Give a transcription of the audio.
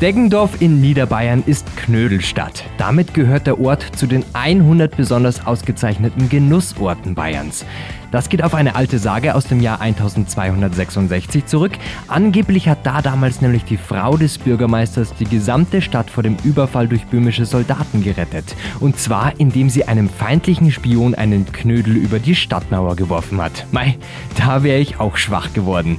Deggendorf in Niederbayern ist Knödelstadt. Damit gehört der Ort zu den 100 besonders ausgezeichneten Genussorten Bayerns. Das geht auf eine alte Sage aus dem Jahr 1266 zurück. Angeblich hat da damals nämlich die Frau des Bürgermeisters die gesamte Stadt vor dem Überfall durch böhmische Soldaten gerettet. Und zwar, indem sie einem feindlichen Spion einen Knödel über die Stadtmauer geworfen hat. Mei, da wäre ich auch schwach geworden.